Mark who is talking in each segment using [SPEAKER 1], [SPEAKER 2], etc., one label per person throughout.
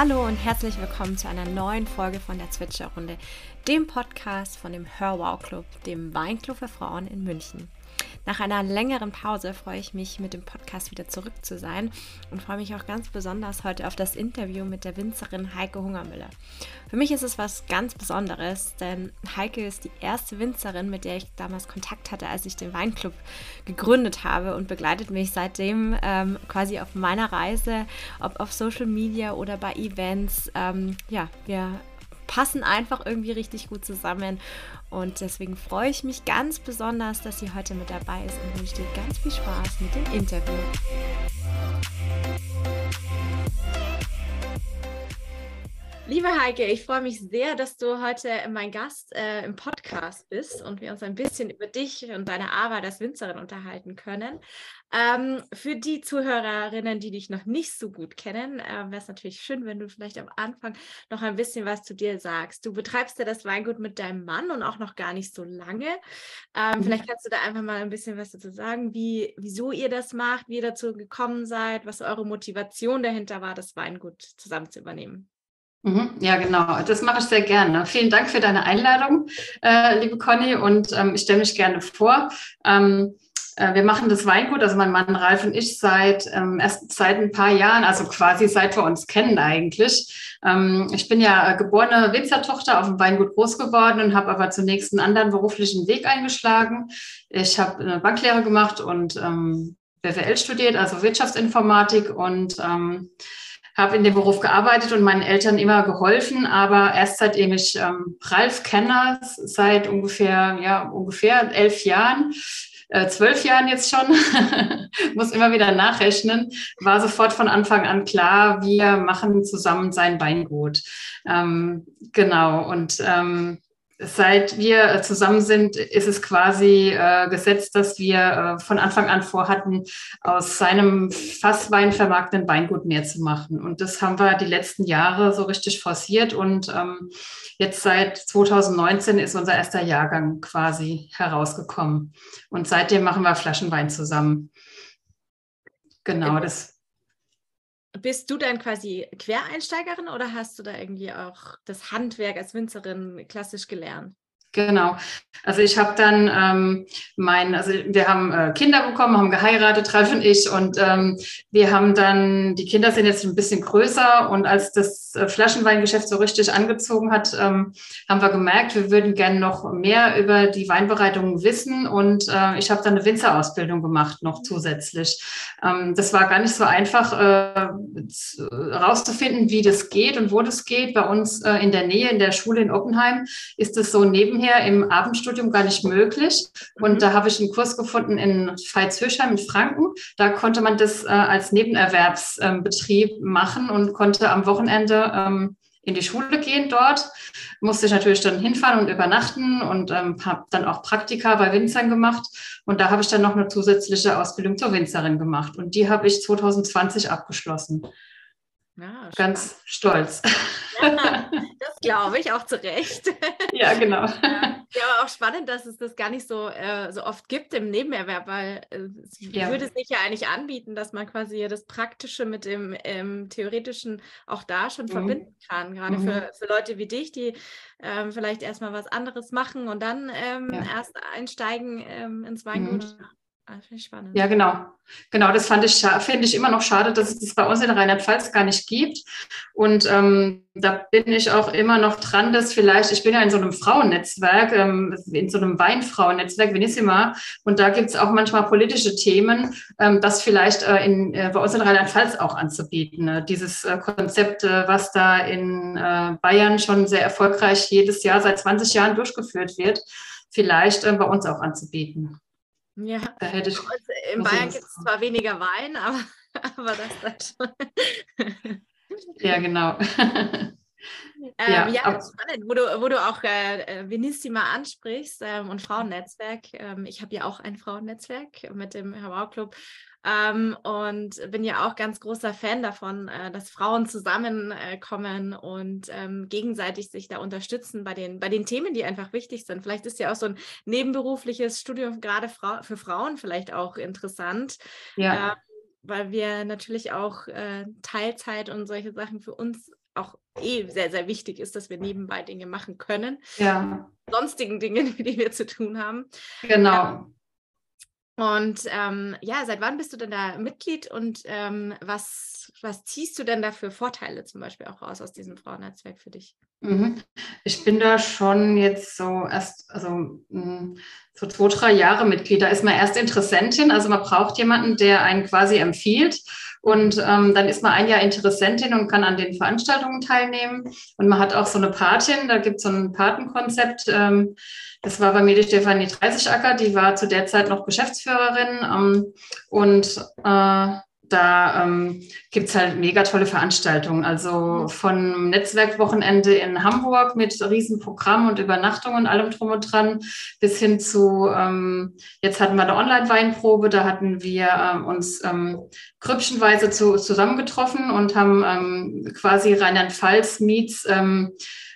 [SPEAKER 1] Hallo und herzlich willkommen zu einer neuen Folge von der Zwitscherrunde, dem Podcast von dem Hörwow Club, dem Weinclub für Frauen in München. Nach einer längeren Pause freue ich mich, mit dem Podcast wieder zurück zu sein und freue mich auch ganz besonders heute auf das Interview mit der Winzerin Heike Hungermüller. Für mich ist es was ganz Besonderes, denn Heike ist die erste Winzerin, mit der ich damals Kontakt hatte, als ich den Weinclub gegründet habe und begleitet mich seitdem ähm, quasi auf meiner Reise, ob auf Social Media oder bei Events. Ähm, ja, wir passen einfach irgendwie richtig gut zusammen. Und deswegen freue ich mich ganz besonders, dass sie heute mit dabei ist und wünsche dir ganz viel Spaß mit dem Interview. Liebe Heike, ich freue mich sehr, dass du heute mein Gast äh, im Podcast bist und wir uns ein bisschen über dich und deine Arbeit als Winzerin unterhalten können. Ähm, für die Zuhörerinnen, die dich noch nicht so gut kennen, äh, wäre es natürlich schön, wenn du vielleicht am Anfang noch ein bisschen was zu dir sagst. Du betreibst ja das Weingut mit deinem Mann und auch noch gar nicht so lange. Ähm, mhm. Vielleicht kannst du da einfach mal ein bisschen was dazu sagen, wie, wieso ihr das macht, wie ihr dazu gekommen seid, was eure Motivation dahinter war, das Weingut zusammen zu übernehmen.
[SPEAKER 2] Mhm. Ja, genau. Das mache ich sehr gerne. Vielen Dank für deine Einladung, äh, liebe Conny. Und ähm, ich stelle mich gerne vor. Ähm, äh, wir machen das Weingut, also mein Mann Ralf und ich, seit ähm, erst seit ein paar Jahren, also quasi seit wir uns kennen eigentlich. Ähm, ich bin ja geborene Winzertochter auf dem Weingut groß geworden und habe aber zunächst einen anderen beruflichen Weg eingeschlagen. Ich habe eine Banklehre gemacht und ähm, BWL studiert, also Wirtschaftsinformatik und ähm, habe in dem Beruf gearbeitet und meinen Eltern immer geholfen, aber erst seitdem ich ähm, Ralf kenne, seit ungefähr, ja, ungefähr elf Jahren, äh, zwölf Jahren jetzt schon, muss immer wieder nachrechnen, war sofort von Anfang an klar, wir machen zusammen sein Weingut. Ähm, genau, und ähm, seit wir zusammen sind, ist es quasi äh, gesetzt, dass wir äh, von Anfang an vorhatten, aus seinem Fasswein vermarktenden Weingut mehr zu machen. Und das haben wir die letzten Jahre so richtig forciert. Und ähm, jetzt seit 2019 ist unser erster Jahrgang quasi herausgekommen. Und seitdem machen wir Flaschenwein zusammen. Genau, das
[SPEAKER 1] bist du dann quasi Quereinsteigerin oder hast du da irgendwie auch das Handwerk als Winzerin klassisch gelernt?
[SPEAKER 2] Genau. Also ich habe dann ähm, mein, also wir haben äh, Kinder bekommen, haben geheiratet, Ralf und ich, und ähm, wir haben dann, die Kinder sind jetzt ein bisschen größer und als das äh, Flaschenweingeschäft so richtig angezogen hat, ähm, haben wir gemerkt, wir würden gerne noch mehr über die Weinbereitung wissen und äh, ich habe dann eine Winzerausbildung gemacht noch zusätzlich. Ähm, das war gar nicht so einfach äh, rauszufinden, wie das geht und wo das geht. Bei uns äh, in der Nähe, in der Schule in Oppenheim, ist es so neben nebenher im Abendstudium gar nicht möglich. Und mhm. da habe ich einen Kurs gefunden in Veitshöchheim in Franken. Da konnte man das äh, als Nebenerwerbsbetrieb ähm, machen und konnte am Wochenende ähm, in die Schule gehen dort. Musste ich natürlich dann hinfahren und übernachten und ähm, habe dann auch Praktika bei Winzern gemacht. Und da habe ich dann noch eine zusätzliche Ausbildung zur Winzerin gemacht. Und die habe ich 2020 abgeschlossen. Ja, Ganz stolz.
[SPEAKER 1] Ja, das glaube ich auch zu Recht.
[SPEAKER 2] Ja, genau.
[SPEAKER 1] Ja, aber auch spannend, dass es das gar nicht so, äh, so oft gibt im Nebenerwerb, weil äh, es ja. würde sich ja eigentlich anbieten, dass man quasi das Praktische mit dem ähm, Theoretischen auch da schon mhm. verbinden kann. Gerade mhm. für, für Leute wie dich, die ähm, vielleicht erstmal was anderes machen und dann ähm, erst einsteigen ähm, ins Weingut. Mhm.
[SPEAKER 2] Ich spannend. Ja, genau. Genau, das fand ich, finde ich immer noch schade, dass es das bei uns in Rheinland-Pfalz gar nicht gibt. Und ähm, da bin ich auch immer noch dran, dass vielleicht, ich bin ja in so einem Frauennetzwerk, ähm, in so einem Weinfrauennetzwerk, Venissima, und da gibt es auch manchmal politische Themen, ähm, das vielleicht äh, in, äh, bei uns in Rheinland-Pfalz auch anzubieten. Ne? Dieses äh, Konzept, äh, was da in äh, Bayern schon sehr erfolgreich jedes Jahr seit 20 Jahren durchgeführt wird, vielleicht äh, bei uns auch anzubieten.
[SPEAKER 1] Ja, da hätte ich, also in Bayern gibt es zwar weniger Wein, aber, aber das schon.
[SPEAKER 2] ja, genau.
[SPEAKER 1] Ähm, ja, ja spannend, wo du, wo du auch äh, äh, Venissima ansprichst ähm, und Frauennetzwerk. Ähm, ich habe ja auch ein Frauennetzwerk mit dem Hawaii Club ähm, und bin ja auch ganz großer Fan davon, äh, dass Frauen zusammenkommen äh, und ähm, gegenseitig sich da unterstützen bei den, bei den Themen, die einfach wichtig sind. Vielleicht ist ja auch so ein nebenberufliches Studium gerade Fra für Frauen vielleicht auch interessant. Ja. Äh, weil wir natürlich auch äh, Teilzeit und solche Sachen für uns auch eh sehr, sehr wichtig ist, dass wir nebenbei Dinge machen können.
[SPEAKER 2] Ja.
[SPEAKER 1] Sonstigen Dingen, mit denen wir zu tun haben.
[SPEAKER 2] Genau.
[SPEAKER 1] Und ähm, ja, seit wann bist du denn da Mitglied und ähm, was, was ziehst du denn da für Vorteile zum Beispiel auch raus aus diesem Frauennetzwerk für dich?
[SPEAKER 2] Mhm. Ich bin da schon jetzt so erst, also hm, so zwei, drei Jahre Mitglied. Da ist man erst Interessentin, also man braucht jemanden, der einen quasi empfiehlt. Und ähm, dann ist man ein Jahr Interessentin und kann an den Veranstaltungen teilnehmen. Und man hat auch so eine Patin, da gibt es so ein Patenkonzept. Ähm, das war bei mir die Stefanie Dreißigacker, die war zu der Zeit noch Geschäftsführerin. Ähm, und äh, da ähm, gibt es halt mega tolle Veranstaltungen. Also von Netzwerkwochenende in Hamburg mit Riesenprogramm und Übernachtung und allem drum und dran bis hin zu, ähm, jetzt hatten wir eine Online-Weinprobe, da hatten wir ähm, uns ähm, grüppchenweise zu, zusammengetroffen und haben ähm, quasi Rheinland-Pfalz meets ähm,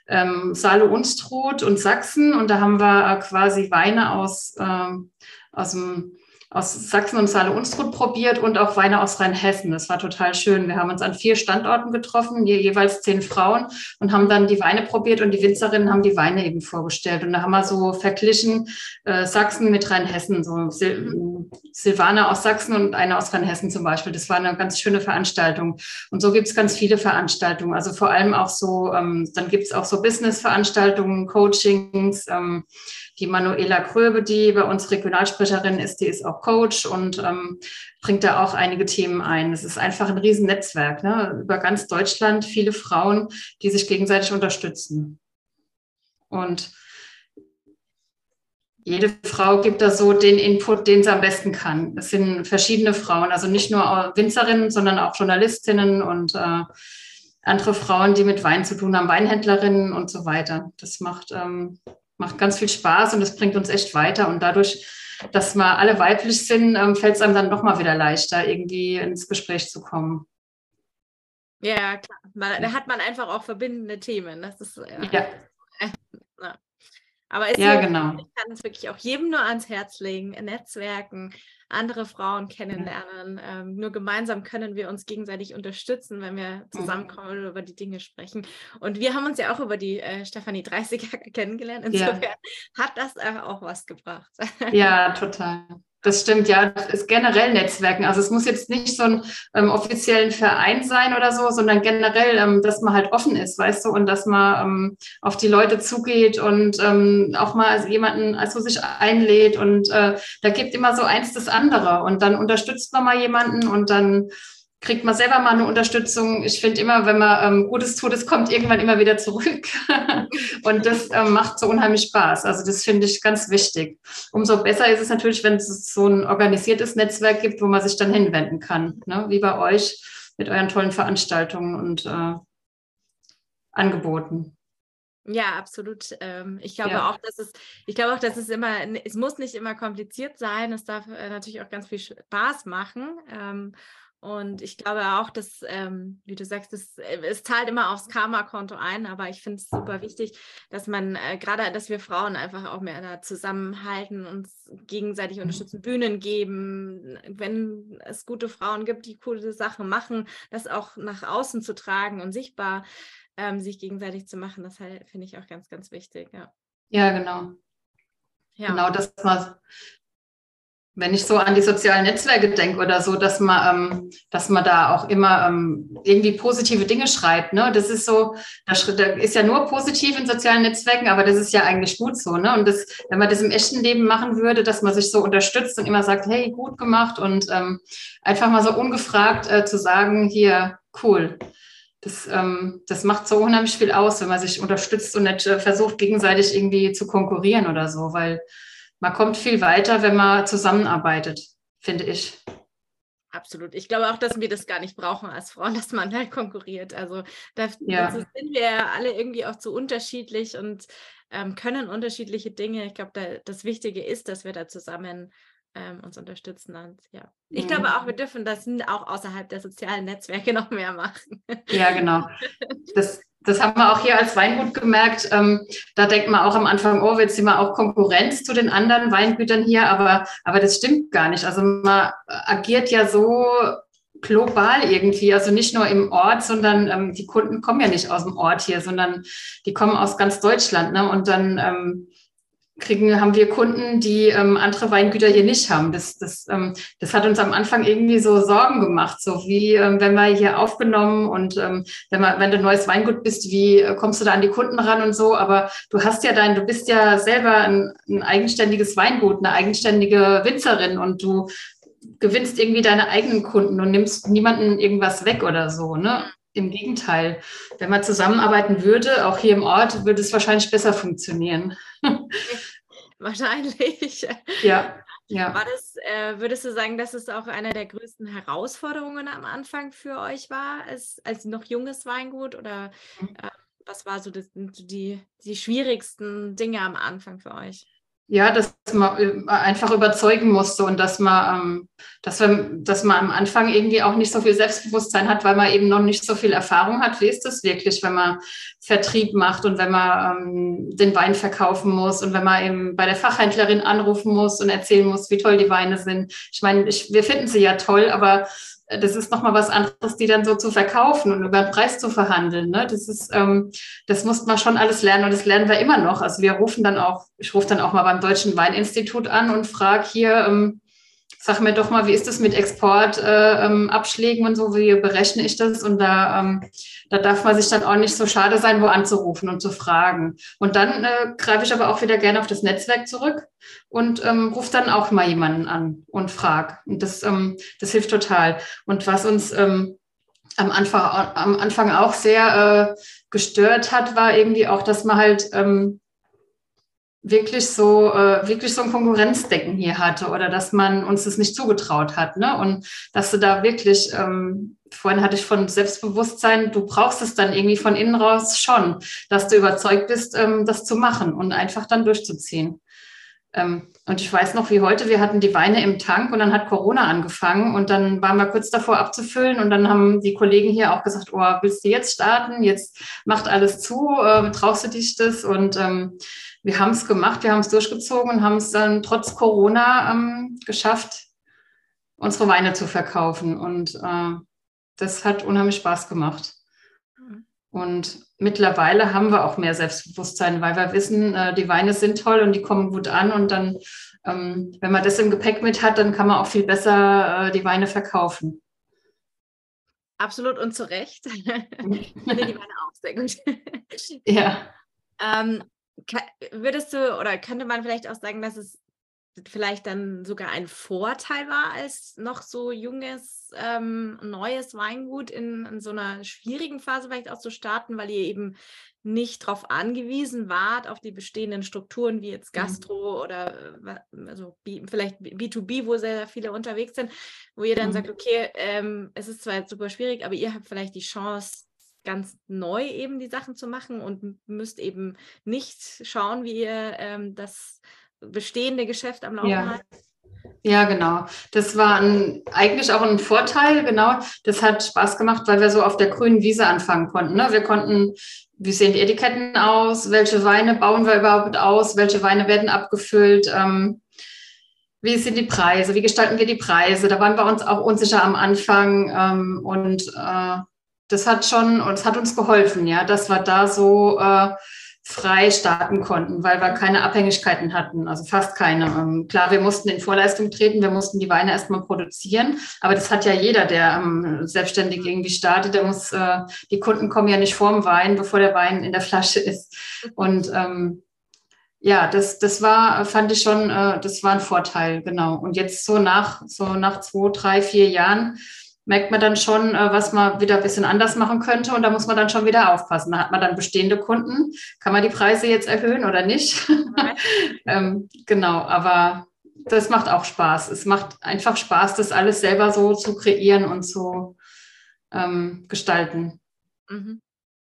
[SPEAKER 2] ähm, Saale Unstrut und Sachsen und da haben wir äh, quasi Weine aus, ähm, aus dem aus Sachsen und Saale Unstrut probiert und auch Weine aus Rheinhessen. Das war total schön. Wir haben uns an vier Standorten getroffen, je, jeweils zehn Frauen und haben dann die Weine probiert und die Winzerinnen haben die Weine eben vorgestellt. Und da haben wir so verglichen äh, Sachsen mit Rheinhessen, so Sil Silvana aus Sachsen und eine aus Rheinhessen zum Beispiel. Das war eine ganz schöne Veranstaltung. Und so gibt es ganz viele Veranstaltungen. Also vor allem auch so, ähm, dann gibt es auch so Business-Veranstaltungen, Coachings, ähm, die Manuela Kröbe, die bei uns Regionalsprecherin ist, die ist auch Coach und ähm, bringt da auch einige Themen ein. Es ist einfach ein Riesennetzwerk, ne? über ganz Deutschland, viele Frauen, die sich gegenseitig unterstützen. Und jede Frau gibt da so den Input, den sie am besten kann. Es sind verschiedene Frauen, also nicht nur Winzerinnen, sondern auch Journalistinnen und äh, andere Frauen, die mit Wein zu tun haben, Weinhändlerinnen und so weiter. Das macht ähm, macht ganz viel Spaß und es bringt uns echt weiter. Und dadurch, dass wir alle weiblich sind, ähm, fällt es einem dann nochmal wieder leichter, irgendwie ins Gespräch zu kommen.
[SPEAKER 1] Ja, klar. Man, da hat man einfach auch verbindende Themen. Das ist,
[SPEAKER 2] ja.
[SPEAKER 1] ja. Aber es
[SPEAKER 2] ja, genau.
[SPEAKER 1] ich kann es wirklich auch jedem nur ans Herz legen, Netzwerken, andere Frauen kennenlernen. Ja. Ähm, nur gemeinsam können wir uns gegenseitig unterstützen, wenn wir mhm. zusammenkommen und über die Dinge sprechen. Und wir haben uns ja auch über die äh, Stefanie 30er kennengelernt. Insofern ja. hat das äh, auch was gebracht.
[SPEAKER 2] Ja, total. Das stimmt, ja. Das ist generell Netzwerken. Also es muss jetzt nicht so ein ähm, offiziellen Verein sein oder so, sondern generell, ähm, dass man halt offen ist, weißt du, und dass man ähm, auf die Leute zugeht und ähm, auch mal jemanden also sich einlädt und äh, da gibt immer so eins das andere und dann unterstützt man mal jemanden und dann kriegt man selber mal eine Unterstützung. Ich finde immer, wenn man ähm, Gutes tut, es kommt irgendwann immer wieder zurück. und das ähm, macht so unheimlich Spaß. Also das finde ich ganz wichtig. Umso besser ist es natürlich, wenn es so ein organisiertes Netzwerk gibt, wo man sich dann hinwenden kann, ne? wie bei euch mit euren tollen Veranstaltungen und äh, Angeboten.
[SPEAKER 1] Ja, absolut. Ähm, ich glaube ja. auch, dass es, ich glaube auch, dass es immer, es muss nicht immer kompliziert sein. Es darf äh, natürlich auch ganz viel Spaß machen. Und ich glaube auch, dass, ähm, wie du sagst, es, äh, es zahlt immer aufs Karma-Konto ein, aber ich finde es super wichtig, dass man äh, gerade, dass wir Frauen einfach auch mehr da zusammenhalten, uns gegenseitig unterstützen, Bühnen geben, wenn es gute Frauen gibt, die coole Sachen machen, das auch nach außen zu tragen und sichtbar ähm, sich gegenseitig zu machen, das halt, finde ich auch ganz, ganz wichtig. Ja,
[SPEAKER 2] ja genau. Ja. Genau, dass man wenn ich so an die sozialen Netzwerke denke oder so, dass man, ähm, dass man da auch immer ähm, irgendwie positive Dinge schreibt. Ne? Das ist so, das ist ja nur positiv in sozialen Netzwerken, aber das ist ja eigentlich gut so. Ne? Und das, wenn man das im echten Leben machen würde, dass man sich so unterstützt und immer sagt, hey, gut gemacht und ähm, einfach mal so ungefragt äh, zu sagen, hier, cool. Das, ähm, das macht so unheimlich viel aus, wenn man sich unterstützt und nicht äh, versucht, gegenseitig irgendwie zu konkurrieren oder so, weil man kommt viel weiter, wenn man zusammenarbeitet, finde ich.
[SPEAKER 1] Absolut. Ich glaube auch, dass wir das gar nicht brauchen als Frauen, dass man halt konkurriert. Also da ja. sind wir alle irgendwie auch zu unterschiedlich und ähm, können unterschiedliche Dinge. Ich glaube, da, das Wichtige ist, dass wir da zusammen ähm, uns unterstützen. Und ja, ich mhm. glaube auch, wir dürfen das auch außerhalb der sozialen Netzwerke noch mehr machen.
[SPEAKER 2] Ja, genau. Das, das haben wir auch hier als Weingut gemerkt. Ähm, da denkt man auch am Anfang, oh, jetzt sind wir auch Konkurrenz zu den anderen Weingütern hier, aber, aber das stimmt gar nicht. Also man agiert ja so global irgendwie, also nicht nur im Ort, sondern ähm, die Kunden kommen ja nicht aus dem Ort hier, sondern die kommen aus ganz Deutschland. Ne? Und dann ähm, kriegen, haben wir Kunden, die ähm, andere Weingüter hier nicht haben. Das, das, ähm, das hat uns am Anfang irgendwie so Sorgen gemacht, so wie ähm, wenn wir hier aufgenommen und ähm, wenn, man, wenn du ein neues Weingut bist, wie äh, kommst du da an die Kunden ran und so. Aber du hast ja dein, du bist ja selber ein, ein eigenständiges Weingut, eine eigenständige Winzerin und du gewinnst irgendwie deine eigenen Kunden und nimmst niemanden irgendwas weg oder so, ne? Im Gegenteil, wenn man zusammenarbeiten würde, auch hier im Ort, würde es wahrscheinlich besser funktionieren.
[SPEAKER 1] Wahrscheinlich.
[SPEAKER 2] Ja. Ja.
[SPEAKER 1] War das, äh, würdest du sagen, dass es auch eine der größten Herausforderungen am Anfang für euch war, als, als noch junges Weingut? Oder mhm. äh, was war so das, die, die schwierigsten Dinge am Anfang für euch?
[SPEAKER 2] Ja, dass man äh, einfach überzeugen musste und dass man, ähm, dass, wir, dass man am Anfang irgendwie auch nicht so viel Selbstbewusstsein hat, weil man eben noch nicht so viel Erfahrung hat. Wie ist das wirklich, wenn man Vertrieb macht und wenn man ähm, den Wein verkaufen muss und wenn man eben bei der Fachhändlerin anrufen muss und erzählen muss, wie toll die Weine sind. Ich meine, ich, wir finden sie ja toll, aber das ist nochmal was anderes, die dann so zu verkaufen und über den Preis zu verhandeln. Ne? Das ist, ähm, das muss man schon alles lernen und das lernen wir immer noch. Also wir rufen dann auch, ich rufe dann auch mal beim Deutschen Weininstitut an und frage hier, ähm, sag mir doch mal, wie ist das mit Exportabschlägen äh, ähm, und so, wie berechne ich das? Und da, ähm, da darf man sich dann auch nicht so schade sein, wo anzurufen und zu fragen. Und dann äh, greife ich aber auch wieder gerne auf das Netzwerk zurück und ähm, rufe dann auch mal jemanden an und frage. Und das, ähm, das hilft total. Und was uns ähm, am Anfang, am Anfang auch sehr äh, gestört hat, war irgendwie auch, dass man halt ähm, wirklich so äh, wirklich so ein Konkurrenzdecken hier hatte oder dass man uns das nicht zugetraut hat ne? Und dass du da wirklich ähm, vorhin hatte ich von Selbstbewusstsein du brauchst es dann irgendwie von innen raus schon dass du überzeugt bist ähm, das zu machen und einfach dann durchzuziehen. Ähm, und ich weiß noch wie heute wir hatten die Weine im Tank und dann hat Corona angefangen und dann waren wir kurz davor abzufüllen und dann haben die Kollegen hier auch gesagt oh willst du jetzt starten? Jetzt macht alles zu äh, traust du dich das? Und ähm, wir haben es gemacht, wir haben es durchgezogen und haben es dann trotz Corona ähm, geschafft, unsere Weine zu verkaufen. Und äh, das hat unheimlich Spaß gemacht. Mhm. Und mittlerweile haben wir auch mehr Selbstbewusstsein, weil wir wissen, äh, die Weine sind toll und die kommen gut an. Und dann, ähm, wenn man das im Gepäck mit hat, dann kann man auch viel besser äh, die Weine verkaufen.
[SPEAKER 1] Absolut und zu Recht. ich finde die Weine auch sehr gut.
[SPEAKER 2] ja.
[SPEAKER 1] Ähm, würdest du oder könnte man vielleicht auch sagen, dass es vielleicht dann sogar ein Vorteil war, als noch so junges, ähm, neues Weingut in, in, so einer schwierigen Phase vielleicht auch zu starten, weil ihr eben nicht darauf angewiesen wart, auf die bestehenden Strukturen wie jetzt mhm. Gastro mhm. oder also B, vielleicht B2B, wo sehr, sehr viele unterwegs sind, wo ihr dann mhm. sagt, okay, ähm, es ist zwar jetzt super schwierig, aber ihr habt vielleicht die Chance, ganz neu eben die Sachen zu machen und müsst eben nicht schauen, wie ihr ähm, das bestehende Geschäft am Laufen
[SPEAKER 2] ja. haltet. Ja, genau. Das war ein, eigentlich auch ein Vorteil, genau. Das hat Spaß gemacht, weil wir so auf der grünen Wiese anfangen konnten. Ne? Wir konnten, wie sehen die Etiketten aus? Welche Weine bauen wir überhaupt aus? Welche Weine werden abgefüllt? Ähm, wie sind die Preise? Wie gestalten wir die Preise? Da waren wir uns auch unsicher am Anfang. Ähm, und äh, das hat schon, und es hat uns geholfen, ja, dass wir da so äh, frei starten konnten, weil wir keine Abhängigkeiten hatten, also fast keine. Ähm, klar, wir mussten in Vorleistung treten, wir mussten die Weine erstmal produzieren, aber das hat ja jeder, der ähm, selbstständig irgendwie startet, der muss, äh, die Kunden kommen ja nicht vorm Wein, bevor der Wein in der Flasche ist. Und ähm, ja, das, das war, fand ich schon, äh, das war ein Vorteil, genau. Und jetzt so nach, so nach zwei, drei, vier Jahren merkt man dann schon, äh, was man wieder ein bisschen anders machen könnte und da muss man dann schon wieder aufpassen. Da hat man dann bestehende Kunden. Kann man die Preise jetzt erhöhen oder nicht? ähm, genau, aber das macht auch Spaß. Es macht einfach Spaß, das alles selber so zu kreieren und zu ähm, gestalten.
[SPEAKER 1] Mhm.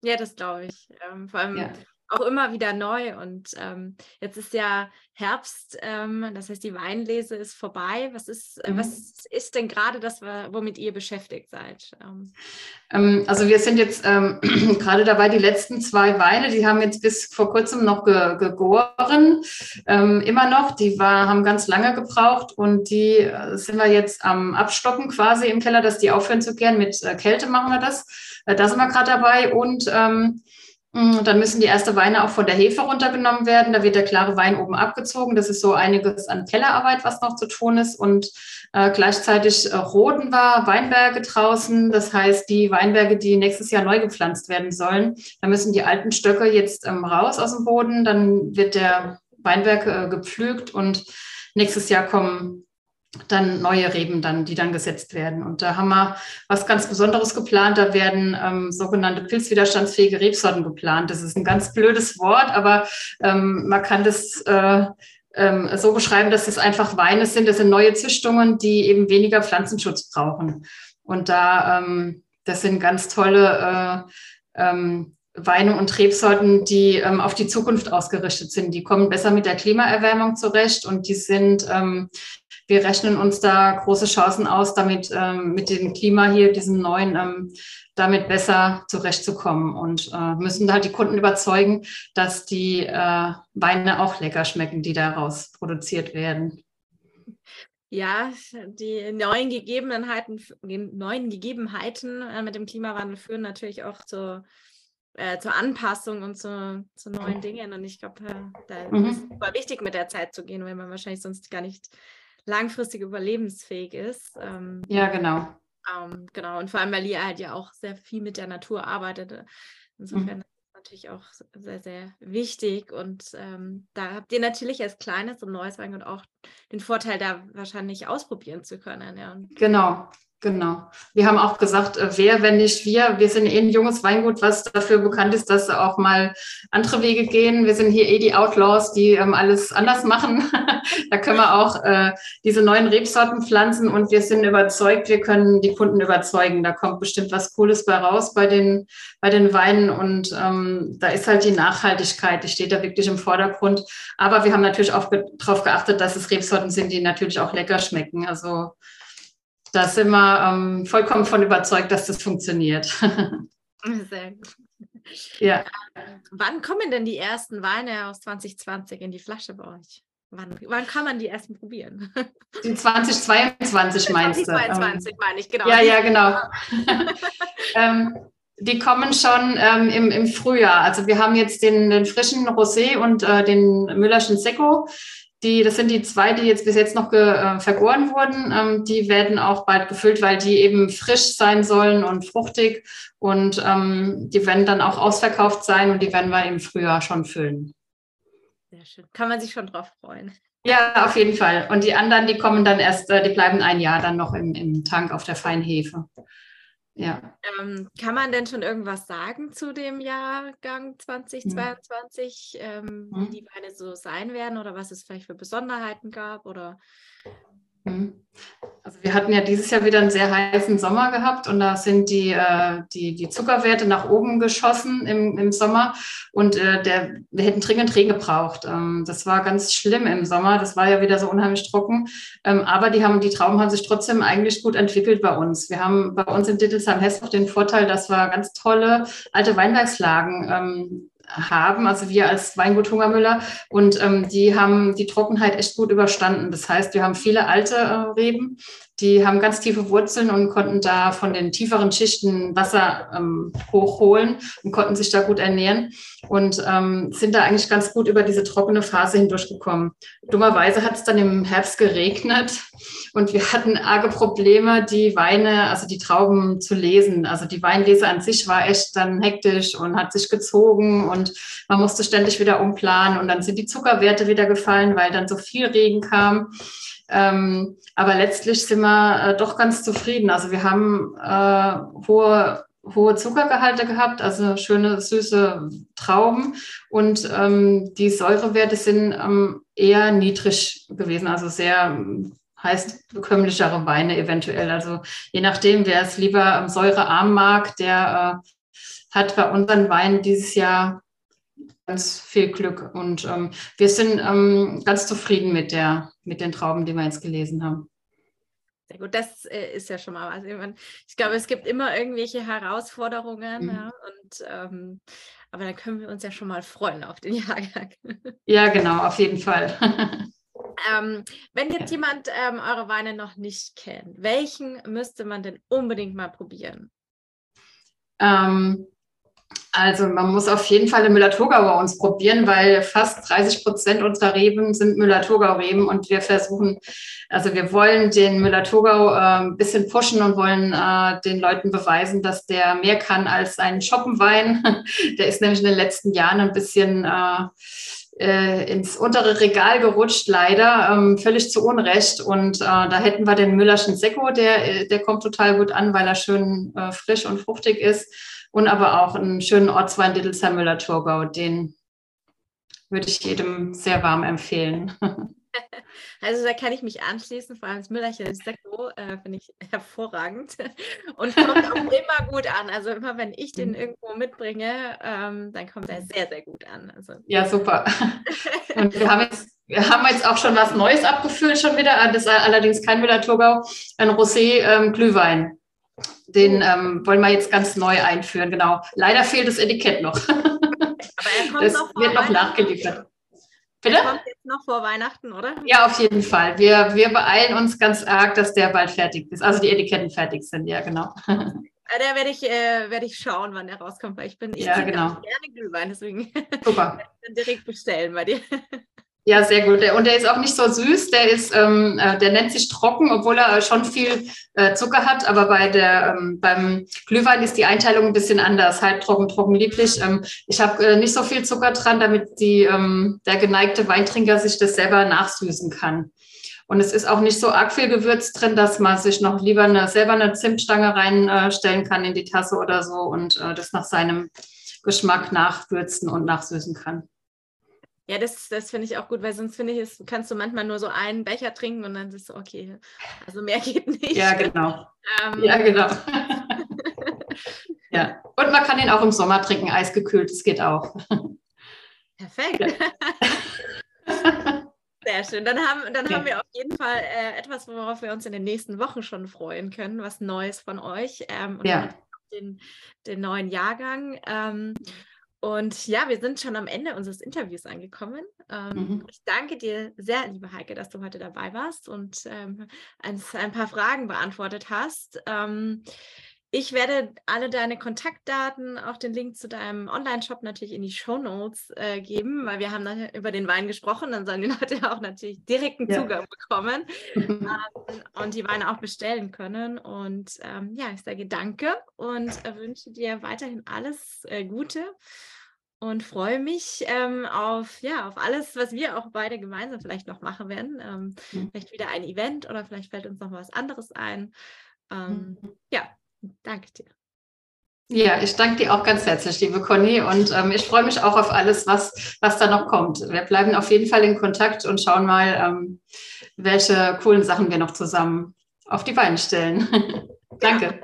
[SPEAKER 1] Ja, das glaube ich. Ähm, vor allem, ja. Auch immer wieder neu. Und ähm, jetzt ist ja Herbst, ähm, das heißt, die Weinlese ist vorbei. Was ist, äh, mhm. was ist denn gerade das, womit ihr beschäftigt seid?
[SPEAKER 2] Ähm, ähm also wir sind jetzt ähm, gerade dabei, die letzten zwei Weine, die haben jetzt bis vor kurzem noch ge gegoren, ähm, immer noch. Die war, haben ganz lange gebraucht und die äh, sind wir jetzt am Abstocken quasi im Keller, dass die aufhören zu gären. Mit äh, Kälte machen wir das. Da sind wir gerade dabei und dann müssen die erste Weine auch von der Hefe runtergenommen werden. Da wird der klare Wein oben abgezogen. Das ist so einiges an Kellerarbeit, was noch zu tun ist. Und äh, gleichzeitig äh, roden wir Weinberge draußen. Das heißt, die Weinberge, die nächstes Jahr neu gepflanzt werden sollen, da müssen die alten Stöcke jetzt ähm, raus aus dem Boden. Dann wird der Weinberg äh, gepflügt und nächstes Jahr kommen dann neue Reben dann, die dann gesetzt werden. Und da haben wir was ganz Besonderes geplant. Da werden ähm, sogenannte pilzwiderstandsfähige Rebsorten geplant. Das ist ein ganz blödes Wort, aber ähm, man kann das äh, ähm, so beschreiben, dass es einfach Weine sind. Das sind neue Züchtungen, die eben weniger Pflanzenschutz brauchen. Und da, ähm, das sind ganz tolle äh, ähm, Weine und Rebsorten, die ähm, auf die Zukunft ausgerichtet sind. Die kommen besser mit der Klimaerwärmung zurecht und die sind ähm, wir rechnen uns da große Chancen aus, damit ähm, mit dem Klima hier, diesem neuen, ähm, damit besser zurechtzukommen und äh, müssen halt die Kunden überzeugen, dass die äh, Weine auch lecker schmecken, die daraus produziert werden.
[SPEAKER 1] Ja, die neuen Gegebenheiten, die neuen Gegebenheiten äh, mit dem Klimawandel führen natürlich auch zu äh, zur Anpassung und zu, zu neuen Dingen. Und ich glaube, äh, da mhm. ist es super wichtig, mit der Zeit zu gehen, weil man wahrscheinlich sonst gar nicht langfristig überlebensfähig ist.
[SPEAKER 2] Ähm, ja, genau.
[SPEAKER 1] Ähm, genau, und vor allem, weil ihr halt ja auch sehr viel mit der Natur arbeitet. Insofern mhm. ist das natürlich auch sehr, sehr wichtig. Und ähm, da habt ihr natürlich als kleines und neues Weingut auch den Vorteil, da wahrscheinlich ausprobieren zu können. Ja.
[SPEAKER 2] Genau, Genau. Wir haben auch gesagt, äh, wer, wenn nicht wir. Wir sind eh ein junges Weingut, was dafür bekannt ist, dass auch mal andere Wege gehen. Wir sind hier eh die Outlaws, die ähm, alles anders machen. da können wir auch äh, diese neuen Rebsorten pflanzen und wir sind überzeugt, wir können die Kunden überzeugen. Da kommt bestimmt was Cooles bei raus bei den, bei den Weinen und ähm, da ist halt die Nachhaltigkeit, die steht da wirklich im Vordergrund. Aber wir haben natürlich auch darauf geachtet, dass es Rebsorten sind, die natürlich auch lecker schmecken. Also da sind wir ähm, vollkommen von überzeugt, dass das funktioniert. Sehr
[SPEAKER 1] gut. Ja. Wann kommen denn die ersten Weine aus 2020 in die Flasche bei euch? Wann, wann kann man die ersten probieren?
[SPEAKER 2] Die 2022 meinst 2022
[SPEAKER 1] du? 2022 ähm, meine ich, genau.
[SPEAKER 2] Ja, ja, genau. ähm, die kommen schon ähm, im, im Frühjahr. Also wir haben jetzt den, den frischen Rosé und äh, den Müllerschen Secco. Die, das sind die zwei, die jetzt bis jetzt noch ge, äh, vergoren wurden. Ähm, die werden auch bald gefüllt, weil die eben frisch sein sollen und fruchtig. Und ähm, die werden dann auch ausverkauft sein und die werden wir im Frühjahr schon füllen.
[SPEAKER 1] Sehr schön. Kann man sich schon drauf freuen.
[SPEAKER 2] Ja, auf jeden Fall. Und die anderen, die kommen dann erst, äh, die bleiben ein Jahr dann noch im, im Tank auf der Feinhefe.
[SPEAKER 1] Ja. Ähm, kann man denn schon irgendwas sagen zu dem Jahrgang 2022, mhm. ähm, wie die Weine so sein werden oder was es vielleicht für Besonderheiten gab? Oder
[SPEAKER 2] Mhm. Also wir hatten ja dieses Jahr wieder einen sehr heißen Sommer gehabt und da sind die, äh, die, die Zuckerwerte nach oben geschossen im, im Sommer und äh, der, wir hätten dringend Regen gebraucht. Ähm, das war ganz schlimm im Sommer, das war ja wieder so unheimlich trocken, ähm, aber die, haben, die Trauben haben sich trotzdem eigentlich gut entwickelt bei uns. Wir haben bei uns in Dittelsheim-Hess auch den Vorteil, dass wir ganz tolle alte Weinbergslagen ähm, haben, also wir als Weingut Hungermüller. Und ähm, die haben die Trockenheit echt gut überstanden. Das heißt, wir haben viele alte äh, Reben, die haben ganz tiefe Wurzeln und konnten da von den tieferen Schichten Wasser ähm, hochholen und konnten sich da gut ernähren und ähm, sind da eigentlich ganz gut über diese trockene Phase hindurchgekommen. Dummerweise hat es dann im Herbst geregnet und wir hatten arge Probleme, die Weine, also die Trauben zu lesen. Also die Weinlese an sich war echt dann hektisch und hat sich gezogen und man musste ständig wieder umplanen und dann sind die Zuckerwerte wieder gefallen, weil dann so viel Regen kam. Ähm, aber letztlich sind wir äh, doch ganz zufrieden. Also wir haben äh, hohe, hohe Zuckergehalte gehabt, also schöne süße Trauben und ähm, die Säurewerte sind ähm, eher niedrig gewesen, also sehr heißt bekömmlichere Weine eventuell. Also je nachdem, wer es lieber säurearm mag, der äh, hat bei unseren Weinen dieses Jahr ganz viel Glück. Und ähm, wir sind ähm, ganz zufrieden mit, der, mit den Trauben, die wir jetzt gelesen haben.
[SPEAKER 1] Sehr gut, das äh, ist ja schon mal was. Ich glaube, es gibt immer irgendwelche Herausforderungen. Mhm. Ja, und, ähm, aber da können wir uns ja schon mal freuen auf den Jahrgang.
[SPEAKER 2] Ja, genau, auf jeden Fall.
[SPEAKER 1] ähm, wenn jetzt jemand ähm, eure Weine noch nicht kennt, welchen müsste man denn unbedingt mal probieren?
[SPEAKER 2] Ähm, also man muss auf jeden Fall den Müller-Thurgau bei uns probieren, weil fast 30 Prozent unserer Reben sind Müller-Thurgau-Reben und wir versuchen, also wir wollen den Müller-Thurgau äh, ein bisschen pushen und wollen äh, den Leuten beweisen, dass der mehr kann als ein Schoppenwein. der ist nämlich in den letzten Jahren ein bisschen äh, äh, ins untere Regal gerutscht, leider, ähm, völlig zu Unrecht. Und äh, da hätten wir den Müllerschen Sekko, der, der kommt total gut an, weil er schön äh, frisch und fruchtig ist und aber auch einen schönen Ortswein Dittelsheim Müller-Thurgau. Den würde ich jedem sehr warm empfehlen.
[SPEAKER 1] Also da kann ich mich anschließen, vor allem das Müllerchen Sekko äh, finde ich hervorragend und kommt auch immer gut an. Also immer wenn ich den mhm. irgendwo mitbringe, ähm, dann kommt er sehr, sehr gut an. Also.
[SPEAKER 2] Ja, super. Und wir haben, jetzt, wir haben jetzt auch schon was Neues abgefüllt schon wieder. Das ist allerdings kein Müller-Thurgau, ein Rosé-Glühwein. Ähm, den ähm, wollen wir jetzt ganz neu einführen, genau. Leider fehlt das Etikett noch. Aber er kommt das noch wird noch nachgeliefert.
[SPEAKER 1] Bitte? Er kommt jetzt noch vor Weihnachten, oder?
[SPEAKER 2] Ja, auf jeden Fall. Wir, wir beeilen uns ganz arg, dass der bald fertig ist. Also die Etiketten fertig sind, ja, genau.
[SPEAKER 1] Da werde ich, äh, werd ich schauen, wann der rauskommt, weil ich bin ich
[SPEAKER 2] ja, genau.
[SPEAKER 1] gerne Glühwein, deswegen
[SPEAKER 2] Super.
[SPEAKER 1] dann direkt bestellen bei dir.
[SPEAKER 2] Ja, sehr gut. Und der ist auch nicht so süß. Der ist, ähm, äh, der nennt sich trocken, obwohl er schon viel äh, Zucker hat. Aber bei der, ähm, beim Glühwein ist die Einteilung ein bisschen anders. Halbtrocken, trocken, lieblich. Ähm, ich habe äh, nicht so viel Zucker dran, damit die, ähm, der geneigte Weintrinker sich das selber nachsüßen kann. Und es ist auch nicht so arg viel Gewürz drin, dass man sich noch lieber eine, selber eine Zimtstange reinstellen äh, kann in die Tasse oder so und äh, das nach seinem Geschmack nachwürzen und nachsüßen kann.
[SPEAKER 1] Ja, das, das finde ich auch gut, weil sonst finde ich, es kannst du manchmal nur so einen Becher trinken und dann ist es okay. Also mehr geht nicht.
[SPEAKER 2] Ja, genau. ähm, ja, genau. ja. Und man kann ihn auch im Sommer trinken, eisgekühlt, das geht auch.
[SPEAKER 1] Perfekt. Sehr schön. Dann haben, dann haben wir auf jeden Fall äh, etwas, worauf wir uns in den nächsten Wochen schon freuen können, was Neues von euch. Ähm, und
[SPEAKER 2] ja.
[SPEAKER 1] den, den neuen Jahrgang. Ähm, und ja, wir sind schon am Ende unseres Interviews angekommen. Ähm, mhm. Ich danke dir sehr, liebe Heike, dass du heute dabei warst und ähm, ein, ein, paar Fragen beantwortet hast. Ähm, ich werde alle deine Kontaktdaten, auch den Link zu deinem Online-Shop natürlich in die Show Notes äh, geben, weil wir haben über den Wein gesprochen, dann sollen die Leute auch natürlich direkten ja. Zugang bekommen ähm, und die Weine auch bestellen können. Und ähm, ja, ich sage danke und äh, wünsche dir weiterhin alles äh, Gute und freue mich ähm, auf, ja, auf alles, was wir auch beide gemeinsam vielleicht noch machen werden. Ähm, mhm. Vielleicht wieder ein Event oder vielleicht fällt uns noch was anderes ein. Ähm, mhm. Ja, Danke dir.
[SPEAKER 2] Ja, ich danke dir auch ganz herzlich, liebe Conny. Und ähm, ich freue mich auch auf alles, was, was da noch kommt. Wir bleiben auf jeden Fall in Kontakt und schauen mal, ähm, welche coolen Sachen wir noch zusammen auf die Beine stellen. danke.